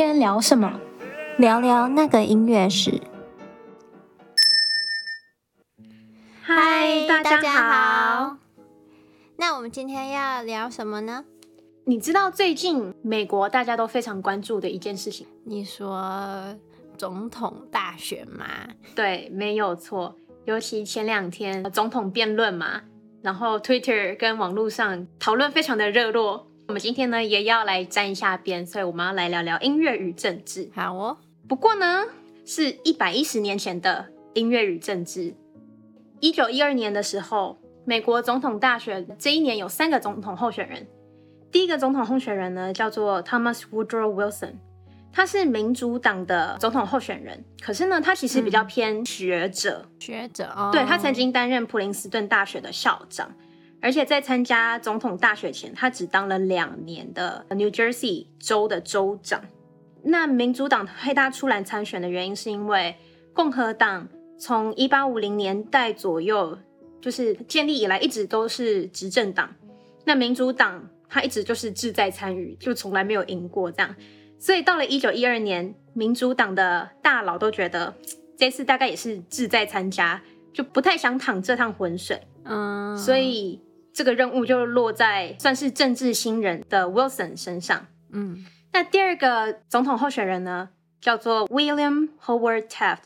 天聊什么？聊聊那个音乐史。嗨，大家好。家好。那我们今天要聊什么呢？你知道最近美国大家都非常关注的一件事情？你说总统大选吗？对，没有错。尤其前两天总统辩论嘛，然后 Twitter 跟网络上讨论非常的热络。我们今天呢也要来沾一下边，所以我们要来聊聊音乐与政治。好哦。不过呢，是一百一十年前的音乐与政治。一九一二年的时候，美国总统大选这一年有三个总统候选人。第一个总统候选人呢叫做 Thomas Woodrow Wilson，他是民主党的总统候选人。可是呢，他其实比较偏学者，嗯、学者哦。对，他曾经担任普林斯顿大学的校长，而且在参加总统大选前，他只当了两年的 New Jersey 州的州长。那民主党推他出来参选的原因，是因为共和党。从一八五零年代左右，就是建立以来一直都是执政党。那民主党他一直就是志在参与，就从来没有赢过这样。所以到了一九一二年，民主党的大佬都觉得这次大概也是志在参加，就不太想淌这趟浑水。嗯，所以这个任务就落在算是政治新人的 Wilson 身上。嗯，那第二个总统候选人呢，叫做 William Howard Taft。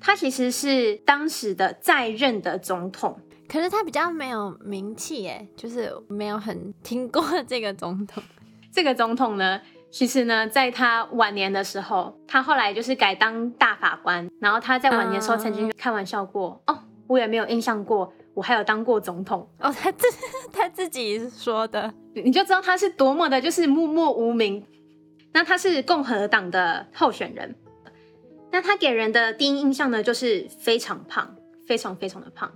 他其实是当时的在任的总统，可是他比较没有名气耶，就是没有很听过这个总统。这个总统呢，其实呢，在他晚年的时候，他后来就是改当大法官，然后他在晚年的时候曾经开玩笑过，嗯、哦，我也没有印象过，我还有当过总统。哦，他自 他自己说的，你就知道他是多么的，就是默默无名。那他是共和党的候选人。那他给人的第一印象呢，就是非常胖，非常非常的胖。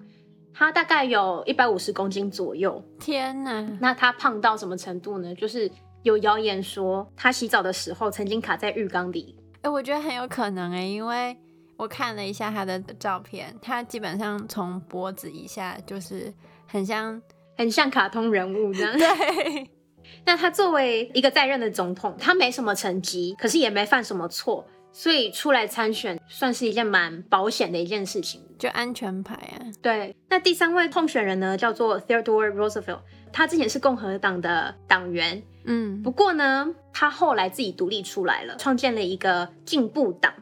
他大概有一百五十公斤左右。天哪！那他胖到什么程度呢？就是有谣言说他洗澡的时候曾经卡在浴缸里。哎、欸，我觉得很有可能哎、欸，因为我看了一下他的照片，他基本上从脖子以下就是很像很像卡通人物这样。对。那他作为一个在任的总统，他没什么成绩，可是也没犯什么错。所以出来参选算是一件蛮保险的一件事情，就安全牌啊。对，那第三位候选人呢，叫做 Theodore Roosevelt，他之前是共和党的党员，嗯，不过呢，他后来自己独立出来了，创建了一个进步党，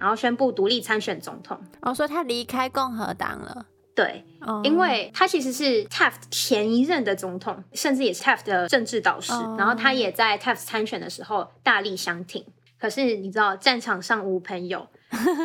然后宣布独立参选总统。哦，说他离开共和党了。对，哦，因为他其实是 Taft 前一任的总统，甚至也是 Taft 的政治导师，哦，然后他也在 Taft 参选的时候大力相挺。可是你知道，战场上无朋友，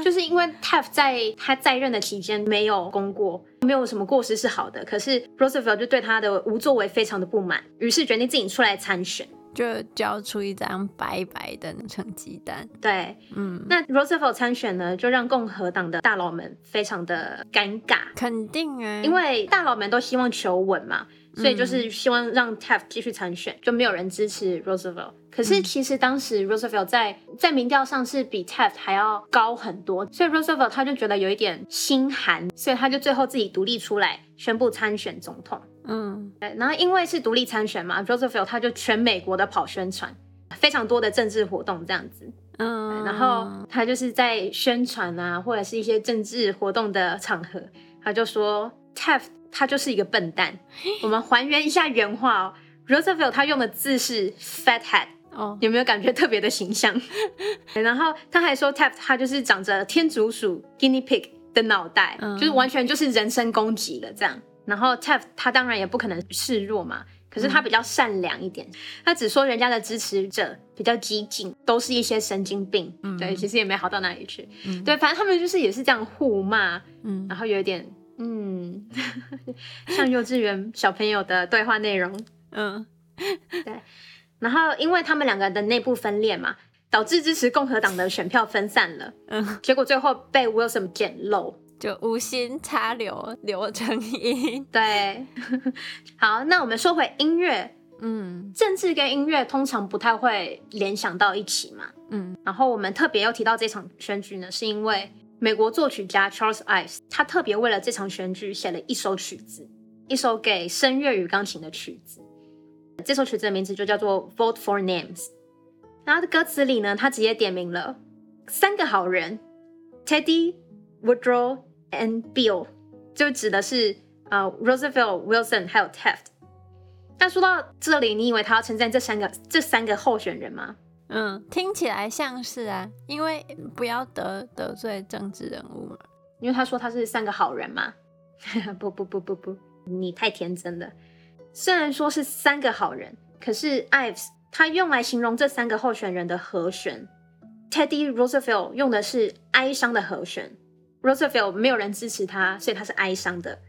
就是因为 Taft 在他在任的期间没有功过，没有什么过失是好的。可是 Roosevelt 就对他的无作为非常的不满，于是决定自己出来参选，就交出一张白白的成绩单。对，嗯，那 Roosevelt 参选呢，就让共和党的大佬们非常的尴尬。肯定啊，因为大佬们都希望求稳嘛。所以就是希望让 Taft 继续参选，就没有人支持 Roosevelt。可是其实当时 Roosevelt 在在民调上是比 Taft 还要高很多，所以 Roosevelt 他就觉得有一点心寒，所以他就最后自己独立出来宣布参选总统。嗯，对。然后因为是独立参选嘛，Roosevelt 他就全美国的跑宣传，非常多的政治活动这样子。嗯，然后他就是在宣传啊，或者是一些政治活动的场合，他就说 Taft。他就是一个笨蛋。我们还原一下原话哦，Roosevelt 他用的字是 fathead，哦，有没有感觉特别的形象？然后他还说 Taft 他就是长着天竺鼠 guinea pig 的脑袋，嗯，就是完全就是人身攻击了这样。然后 Taft 他当然也不可能示弱嘛，可是他比较善良一点，嗯，他只说人家的支持者比较激进，都是一些神经病。嗯，对，其实也没好到哪里去。嗯，对，反正他们就是也是这样互骂，嗯，然后有一点。嗯，像幼稚园小朋友的对话内容，嗯，对。然后因为他们两个的内部分裂嘛，导致支持共和党的选票分散了。嗯，结果最后被 Wilson 捡漏，就无心插柳，柳成荫。对，好，那我们说回音乐，嗯，政治跟音乐通常不太会联想到一起嘛，嗯。然后我们特别要提到这场选举呢，是因为。美国作曲家 Charles Ives，他特别为了这场选举写了一首曲子，一首给声乐与钢琴的曲子。这首曲子的名字就叫做《Vote for Names》。然后歌词里呢，他直接点名了三个好人：Teddy、Woodrow and Bill，就指的是呃 Roosevelt、Wilson 还有 Taft。那说到这里，你以为他要称赞这三个这三个候选人吗？嗯，听起来像是啊，因为不要得得罪政治人物嘛。因为他说他是三个好人嘛。不不不不不，你太天真了。虽然说是三个好人，可是 Ives 他用来形容这三个候选人的和弦，Teddy Roosevelt 用的是哀伤的和弦，Roosevelt 没有人支持他，所以他是哀伤的。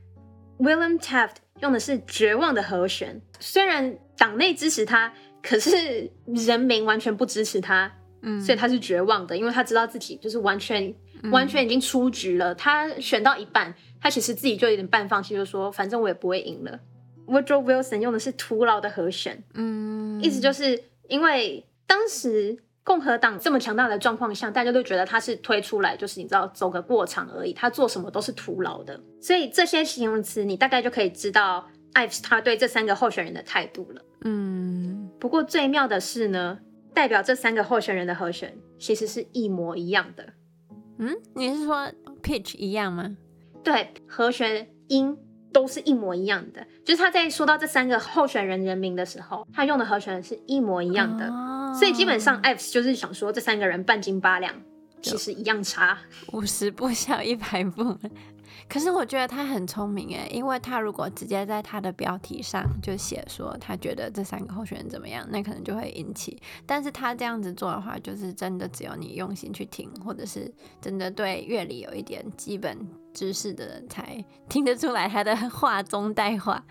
William Taft 用的是绝望的和弦，虽然党内支持他，可是人民完全不支持他，嗯，所以他是绝望的，因为他知道自己就是完全、嗯、完全已经出局了。他选到一半，他其实自己就有点半放弃，就说反正我也不会赢了。Woodrow Wilson 用的是徒劳的和弦，嗯，意思就是因为当时。共和党这么强大的状况下，大家都觉得他是推出来，就是你知道走个过场而已，他做什么都是徒劳的。所以这些形容词，你大概就可以知道 Ives 他对这三个候选人的态度了。嗯，不过最妙的是呢，代表这三个候选人的和弦其实是一模一样的。嗯，你是说 pitch 一样吗？对，和弦音都是一模一样的。就是他在说到这三个候选人人名的时候，他用的和弦是一模一样的。哦所以基本上，Ives 就是想说这三个人半斤八两，其实一样差，五十步笑一百步。可是我觉得他很聪明诶，因为他如果直接在他的标题上就写说他觉得这三个候选人怎么样，那可能就会引起。但是他这样子做的话，就是真的只有你用心去听，或者是真的对乐理有一点基本知识的人才听得出来他的话中带话。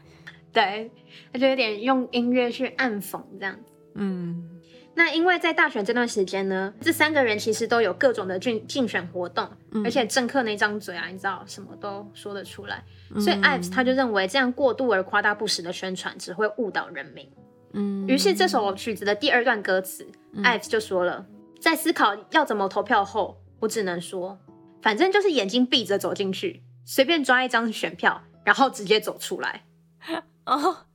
对，他就有点用音乐去暗讽这样子。嗯。那因为在大选这段时间呢，这三个人其实都有各种的竞竞选活动，嗯、而且政客那张嘴啊，你知道什么都说得出来，嗯、所以 Ives 他就认为这样过度而夸大不实的宣传只会误导人民。嗯，于是这首曲子的第二段歌词、嗯、Ives 就说了，在思考要怎么投票后，我只能说，反正就是眼睛闭着走进去，随便抓一张选票，然后直接走出来。哦，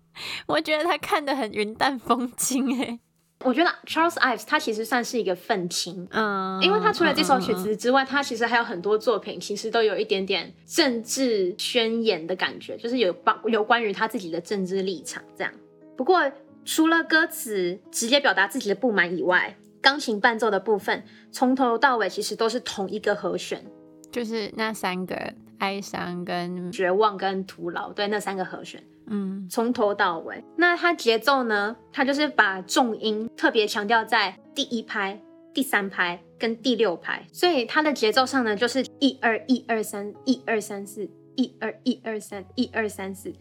我觉得他看得很云淡风轻哎。我觉得 Charles Ives 他其实算是一个愤青，嗯，因为他除了这首曲子之外，他其实还有很多作品，其实都有一点点政治宣言的感觉，就是有帮有关于他自己的政治立场这样。不过除了歌词直接表达自己的不满以外，钢琴伴奏的部分从头到尾其实都是同一个和弦，就是那三个哀伤跟绝望跟徒劳，对，那三个和弦。嗯，从头到尾，那它节奏呢？它就是把重音特别强调在第一拍、第三拍跟第六拍，所以它的节奏上呢，就是一二一二三一二三四一二一二三一二三四，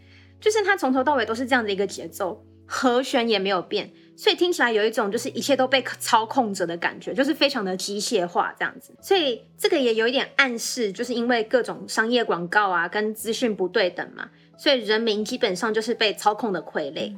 就是它从头到尾都是这样的一个节奏，和弦也没有变，所以听起来有一种就是一切都被操控着的感觉，就是非常的机械化这样子。所以这个也有一点暗示，就是因为各种商业广告啊跟资讯不对等嘛。所以人民基本上就是被操控的傀儡。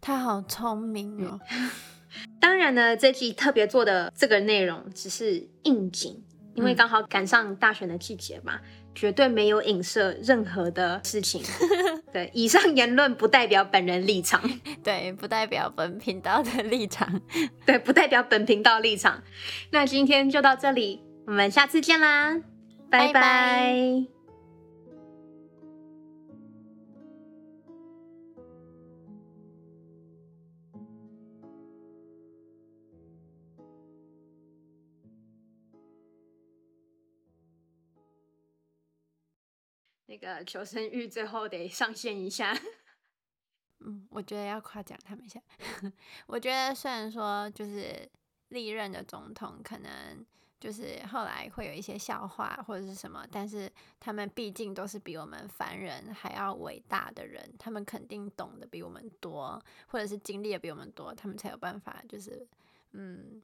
他好聪明哦。当然呢，这集特别做的这个内容只是应景，因为刚好赶上大选的季节嘛，绝对没有影射任何的事情。对，以上言论不代表本人立场，对，不代表本频道的立场，对，不代表本频道立场。那今天就到这里，我们下次见啦，拜拜。拜拜。那个求生欲最后得上线一下，嗯，我觉得要夸奖他们一下。我觉得虽然说就是历任的总统可能就是后来会有一些笑话或者是什么，但是他们毕竟都是比我们凡人还要伟大的人，他们肯定懂得比我们多，或者是经历的比我们多，他们才有办法就是嗯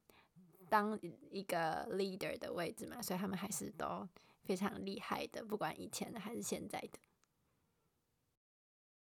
当一个 leader 的位置嘛，所以他们还是都。非常厉害的，不管以前的还是现在的。